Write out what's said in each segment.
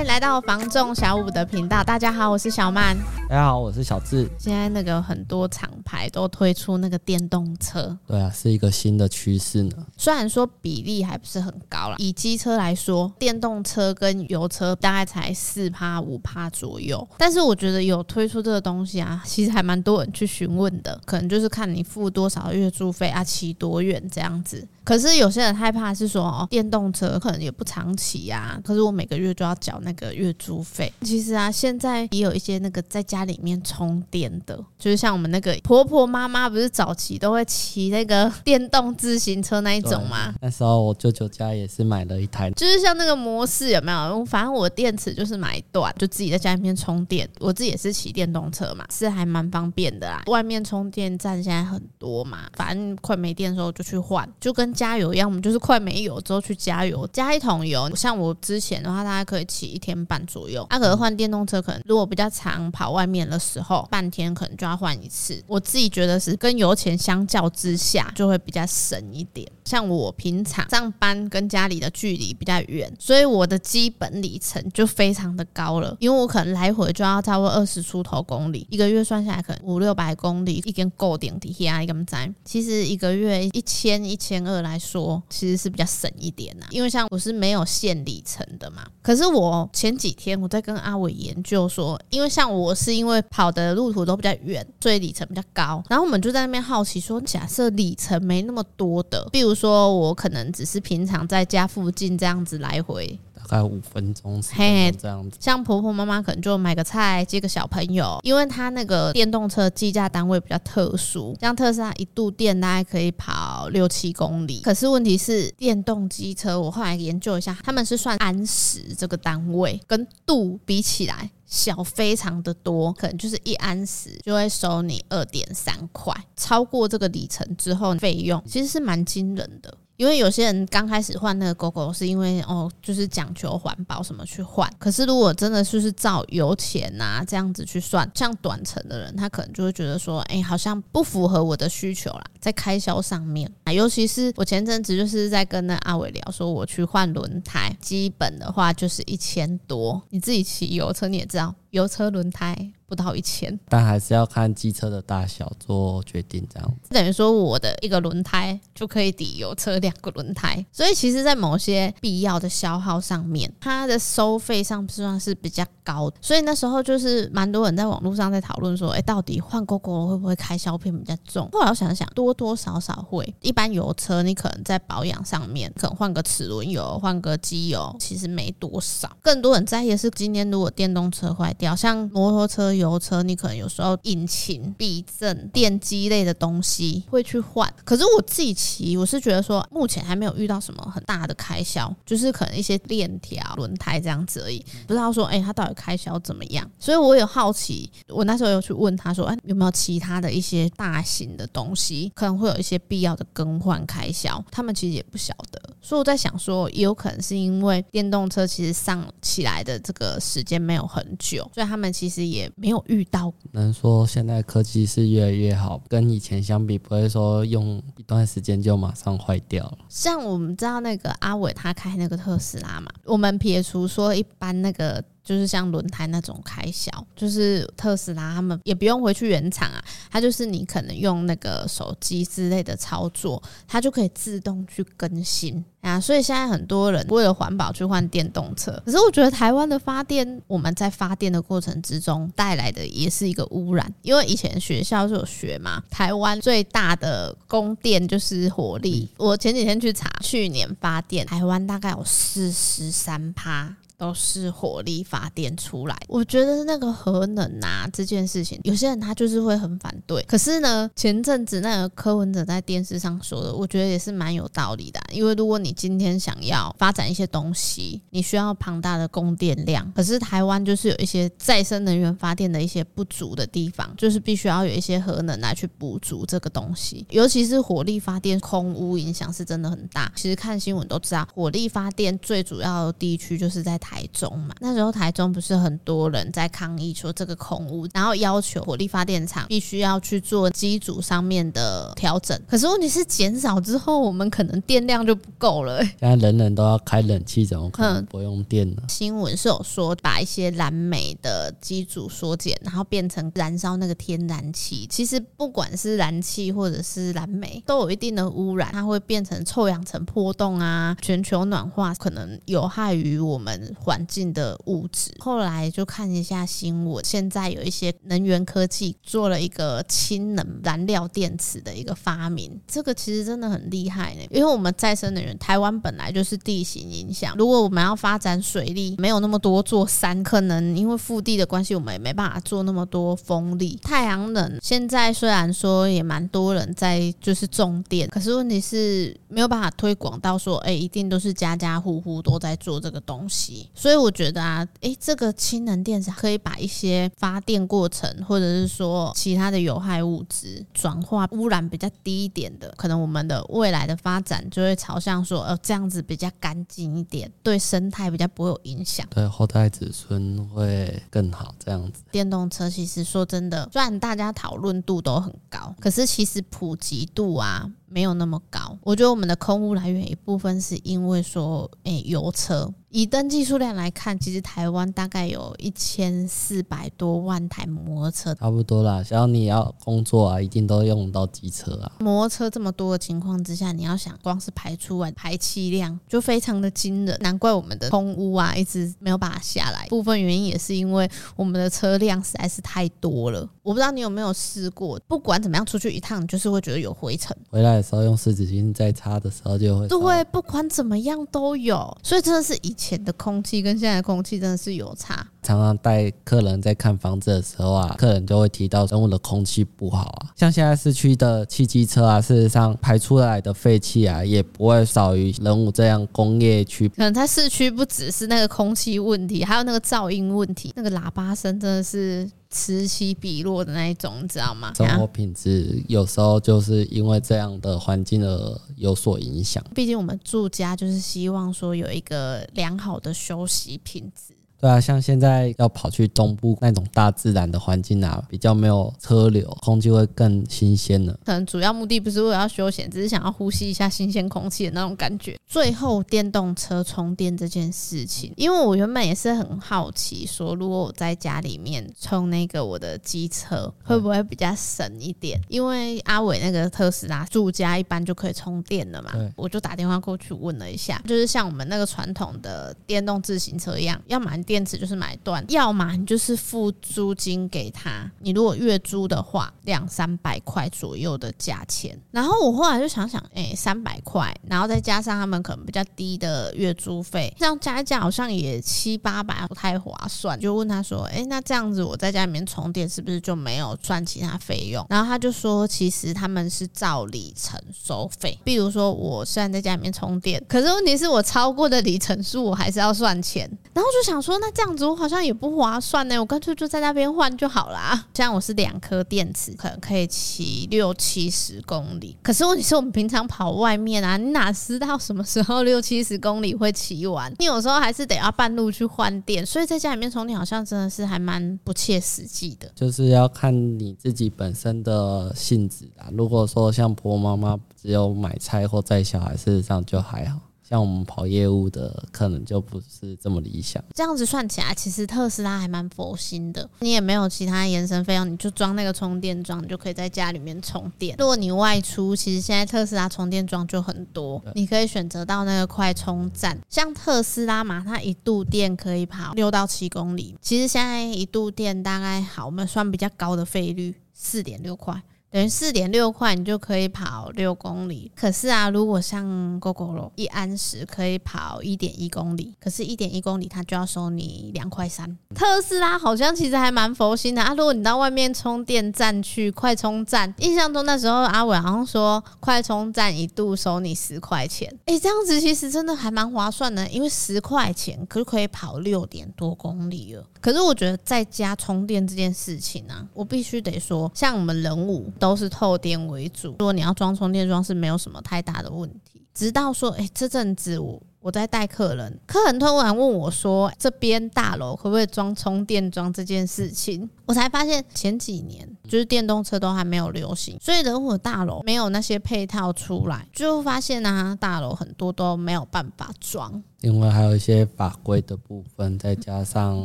欢迎来到房仲小五的频道。大家好，我是小曼。大家好，我是小智。现在那个很多厂牌都推出那个电动车，对啊，是一个新的趋势呢。虽然说比例还不是很高啦，以机车来说，电动车跟油车大概才四趴五趴左右。但是我觉得有推出这个东西啊，其实还蛮多人去询问的。可能就是看你付多少月租费啊，骑多远这样子。可是有些人害怕是说，哦，电动车可能也不常骑呀。可是我每个月就要缴那个月租费。其实啊，现在也有一些那个在家里面充电的，就是像我们那个婆婆婆妈妈，不是早期都会骑那个电动自行车那一种吗？那时候我舅舅家也是买了一台，就是像那个模式有没有？反正我电池就是买一段，就自己在家里面充电。我自己也是骑电动车嘛，是还蛮方便的啦。外面充电站现在很多嘛，反正快没电的时候就去换，就跟。加油一样，我们就是快没油之后去加油，加一桶油。像我之前的话，大概可以骑一天半左右。那可能换电动车，可能如果比较长跑外面的时候，半天可能就要换一次。我自己觉得是跟油钱相较之下，就会比较省一点。像我平常上班跟家里的距离比较远，所以我的基本里程就非常的高了，因为我可能来回就要差不多二十出头公里，一个月算下来可能五六百公里，一根够顶底下一根在。其实一个月一千一千二来。来说，其实是比较省一点呐，因为像我是没有限里程的嘛。可是我前几天我在跟阿伟研究说，因为像我是因为跑的路途都比较远，所以里程比较高。然后我们就在那边好奇说，假设里程没那么多的，比如说我可能只是平常在家附近这样子来回。大概五分钟，嘿，这样子。像婆婆妈妈可能就买个菜接个小朋友，因为他那个电动车计价单位比较特殊，像特斯拉一度电大概可以跑六七公里。可是问题是，电动机车我后来研究一下，他们是算安时这个单位，跟度比起来小非常的多，可能就是一安时就会收你二点三块，超过这个里程之后费用其实是蛮惊人的。因为有些人刚开始换那个狗狗是因为哦，就是讲求环保什么去换。可是如果真的就是照油钱呐这样子去算，像短程的人，他可能就会觉得说，哎，好像不符合我的需求啦，在开销上面啊。尤其是我前阵子就是在跟那阿伟聊，说我去换轮胎，基本的话就是一千多。你自己骑油车你也知道，油车轮胎。不到一千，但还是要看机车的大小做决定，这样子等于说我的一个轮胎就可以抵油车两个轮胎，所以其实，在某些必要的消耗上面，它的收费上算是比较高的。所以那时候就是蛮多人在网络上在讨论说，哎，到底换 GOGO 会不会开销片比较重？后来我想想，多多少少会。一般油车你可能在保养上面，可能换个齿轮油、换个机油，其实没多少。更多人在意的是，今天如果电动车坏掉，像摩托车。油车你可能有时候引擎、避震、电机类的东西会去换，可是我自己骑，我是觉得说目前还没有遇到什么很大的开销，就是可能一些链条、轮胎这样子而已，不知道说哎，它到底开销怎么样？所以我有好奇，我那时候有去问他说，哎，有没有其他的一些大型的东西可能会有一些必要的更换开销？他们其实也不晓得，所以我在想说，也有可能是因为电动车其实上起来的这个时间没有很久，所以他们其实也没。有遇到，能说现在科技是越来越好，跟以前相比，不会说用一段时间就马上坏掉了。像我们知道那个阿伟他开那个特斯拉嘛，我们撇除说一般那个。就是像轮胎那种开销，就是特斯拉他们也不用回去原厂啊，它就是你可能用那个手机之类的操作，它就可以自动去更新啊。所以现在很多人为了环保去换电动车，可是我觉得台湾的发电，我们在发电的过程之中带来的也是一个污染，因为以前学校就有学嘛，台湾最大的供电就是火力。我前几天去查，去年发电台湾大概有四十三趴。都是火力发电出来，我觉得那个核能啊这件事情，有些人他就是会很反对。可是呢，前阵子那个柯文哲在电视上说的，我觉得也是蛮有道理的。因为如果你今天想要发展一些东西，你需要庞大的供电量，可是台湾就是有一些再生能源发电的一些不足的地方，就是必须要有一些核能来去补足这个东西。尤其是火力发电，空污影响是真的很大。其实看新闻都知道，火力发电最主要的地区就是在台。台中嘛，那时候台中不是很多人在抗议说这个空屋，然后要求火力发电厂必须要去做机组上面的调整。可是问题是减少之后，我们可能电量就不够了。现在人人都要开冷气，怎么可能不用电呢？新闻是有说把一些燃煤的机组缩减，然后变成燃烧那个天然气。其实不管是燃气或者是燃煤，都有一定的污染，它会变成臭氧层破洞啊，全球暖化可能有害于我们环境的物质。后来就看一下新闻，现在有一些能源科技做了一个氢能燃料电池的一个发明，这个其实真的很厉害呢。因为我们再生能源，台湾本来就是地形影响，如果我们要发展水利，没有那么多座山，可能因为腹地的关系，我们也没办法做那么多风力、太阳能。现在虽然说也蛮多人在就是种电，可是问题是没有办法推广到说，哎，一定都是家家户户都在做这个东西。所以我觉得啊，哎，这个氢能电池可以把一些发电过程，或者是说其他的有害物质转化污染比较低一点的，可能我们的未来的发展就会朝向说，呃，这样子比较干净一点，对生态比较不会有影响，对后代子孙会更好。这样子，电动车其实说真的，虽然大家讨论度都很高，可是其实普及度啊。没有那么高，我觉得我们的空污来源一部分是因为说，诶，油车。以登记数量来看，其实台湾大概有一千四百多万台摩托车，差不多啦。只要你要工作啊，一定都用到机车啊。摩托车这么多的情况之下，你要想，光是排出来排气量就非常的惊人，难怪我们的空污啊一直没有办法下来。部分原因也是因为我们的车辆实在是太多了。我不知道你有没有试过，不管怎么样出去一趟，就是会觉得有灰尘。回来的时候用湿纸巾再擦的时候就会。对，不管怎么样都有，所以真的是以。前的空气跟现在的空气真的是有差。常常带客人在看房子的时候啊，客人就会提到人物的空气不好啊。像现在市区的汽机车啊，事实上排出来的废气啊，也不会少于人物这样工业区。可能在市区不只是那个空气问题，还有那个噪音问题，那个喇叭声真的是此起彼落的那一种，你知道吗？生活品质有时候就是因为这样的环境而有所影响。毕竟我们住家就是希望说有一个良好的休息品质。对啊，像现在要跑去东部那种大自然的环境啊，比较没有车流，空气会更新鲜了。可能主要目的不是为了要休闲，只是想要呼吸一下新鲜空气的那种感觉。最后，电动车充电这件事情，因为我原本也是很好奇，说如果我在家里面充那个我的机车，会不会比较省一点？因为阿伟那个特斯拉住家一般就可以充电了嘛，我就打电话过去问了一下，就是像我们那个传统的电动自行车一样，要买。电池就是买断，要么你就是付租金给他。你如果月租的话，两三百块左右的价钱。然后我后来就想想，哎，三百块，然后再加上他们可能比较低的月租费，这样加一加好像也七八百，不太划算。就问他说，哎，那这样子我在家里面充电是不是就没有赚其他费用？然后他就说，其实他们是照里程收费。比如说，我虽然在家里面充电，可是问题是我超过的里程数，我还是要算钱。然后就想说。那这样子我好像也不划算呢，我干脆就在那边换就好啦。这样我是两颗电池，可能可以骑六七十公里。可是问题是我们平常跑外面啊，你哪知道什么时候 六七十公里会骑完？你有时候还是得要半路去换电，所以在家里面充电好像真的是还蛮不切实际的。就是要看你自己本身的性质啊。如果说像婆婆妈妈只有买菜或带小孩，事实上就还好。像我们跑业务的，可能就不是这么理想。这样子算起来，其实特斯拉还蛮佛心的。你也没有其他延伸费用，你就装那个充电桩，你就可以在家里面充电。如果你外出，其实现在特斯拉充电桩就很多，你可以选择到那个快充站。像特斯拉嘛，它一度电可以跑六到七公里。其实现在一度电大概好，我们算比较高的费率，四点六块。等于四点六块，你就可以跑六公里。可是啊，如果像 Gogoro 一安时可以跑一点一公里，可是，一点一公里它就要收你两块三。特斯拉好像其实还蛮佛心的啊。如果你到外面充电站去快充站，印象中那时候阿伟好像说快充站一度收你十块钱。哎，这样子其实真的还蛮划算的，因为十块钱可是可以跑六点多公里了。可是我觉得在家充电这件事情呢、啊，我必须得说，像我们人武都是透电为主。如果你要装充电桩是没有什么太大的问题。直到说，哎，这阵子我我在带客人，客人突然问我说：“这边大楼可不可以装充电桩？”这件事情，我才发现前几年就是电动车都还没有流行，所以人武大楼没有那些配套出来，就发现啊，大楼很多都没有办法装。另外还有一些法规的部分，再加上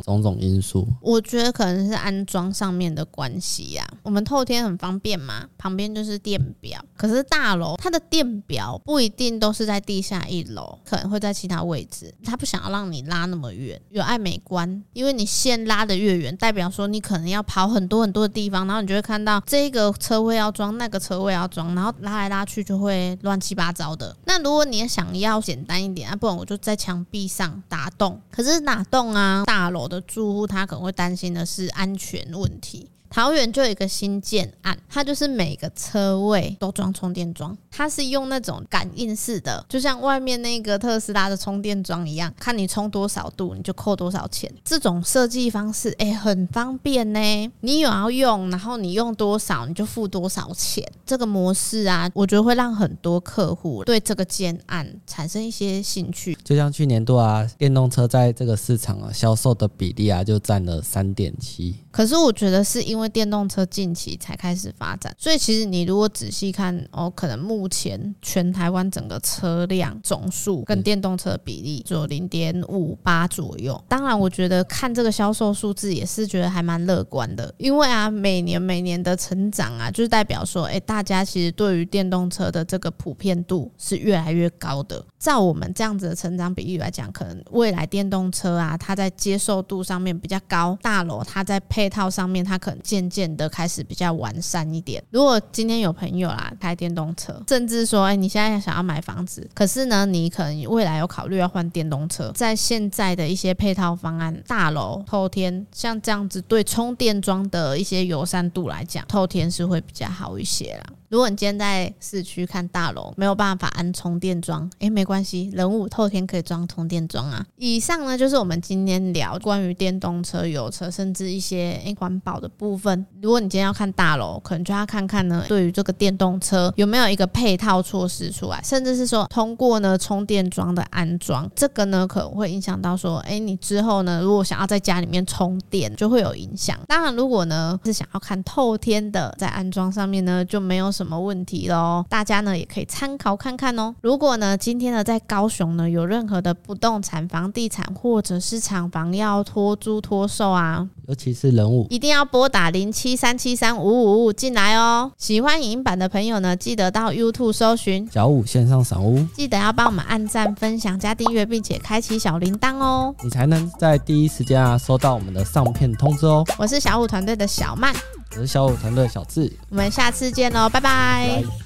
种种因素，我觉得可能是安装上面的关系呀。我们透天很方便嘛，旁边就是电表。可是大楼它的电表不一定都是在地下一楼，可能会在其他位置。他不想要让你拉那么远，有爱美观，因为你线拉的越远，代表说你可能要跑很多很多的地方，然后你就会看到这个车位要装，那个车位要装，然后拉来拉去就会乱七八糟的。那如果你也想要简单一点啊，不然我就在。墙壁上打洞，可是哪栋啊，大楼的住户他可能会担心的是安全问题。桃园就有一个新建案，它就是每个车位都装充电桩，它是用那种感应式的，就像外面那个特斯拉的充电桩一样，看你充多少度，你就扣多少钱。这种设计方式，哎、很方便呢。你有要用，然后你用多少，你就付多少钱。这个模式啊，我觉得会让很多客户对这个建案产生一些兴趣。就像去年度啊，电动车在这个市场啊销售的比例啊，就占了三点七。可是我觉得是因为电动车近期才开始发展，所以其实你如果仔细看哦，可能目前全台湾整个车辆总数跟电动车比例只有零点五八左右。当然，我觉得看这个销售数字也是觉得还蛮乐观的，因为啊，每年每年的成长啊，就是代表说，哎，大家其实对于电动车的这个普遍度是越来越高的。照我们这样子的成长比例来讲，可能未来电动车啊，它在接受度上面比较高，大楼它在配配套上面，它可能渐渐的开始比较完善一点。如果今天有朋友啦开电动车，甚至说，哎，你现在想要买房子，可是呢，你可能未来有考虑要换电动车，在现在的一些配套方案，大楼透天像这样子，对充电桩的一些友善度来讲，透天是会比较好一些啦。如果你今天在市区看大楼没有办法安充电桩，哎，没关系，人武透天可以装充电桩啊。以上呢就是我们今天聊关于电动车、油车，甚至一些诶环保的部分。如果你今天要看大楼，可能就要看看呢，对于这个电动车有没有一个配套措施出来，甚至是说通过呢充电桩的安装，这个呢可能会影响到说，哎，你之后呢如果想要在家里面充电，就会有影响。当然，如果呢是想要看透天的，在安装上面呢就没有。什么问题喽？大家呢也可以参考看看哦。如果呢今天呢在高雄呢有任何的不动产、房地产或者是厂房要托租托售啊，尤其是人物，一定要拨打零七三七三五五五五进来哦。喜欢影音版的朋友呢，记得到 YouTube 搜寻小五线上赏屋，记得要帮我们按赞、分享、加订阅，并且开启小铃铛哦，你才能在第一时间啊收到我们的上片通知哦。我是小五团队的小曼。我是小五团队小智，我们下次见喽，拜拜。拜拜。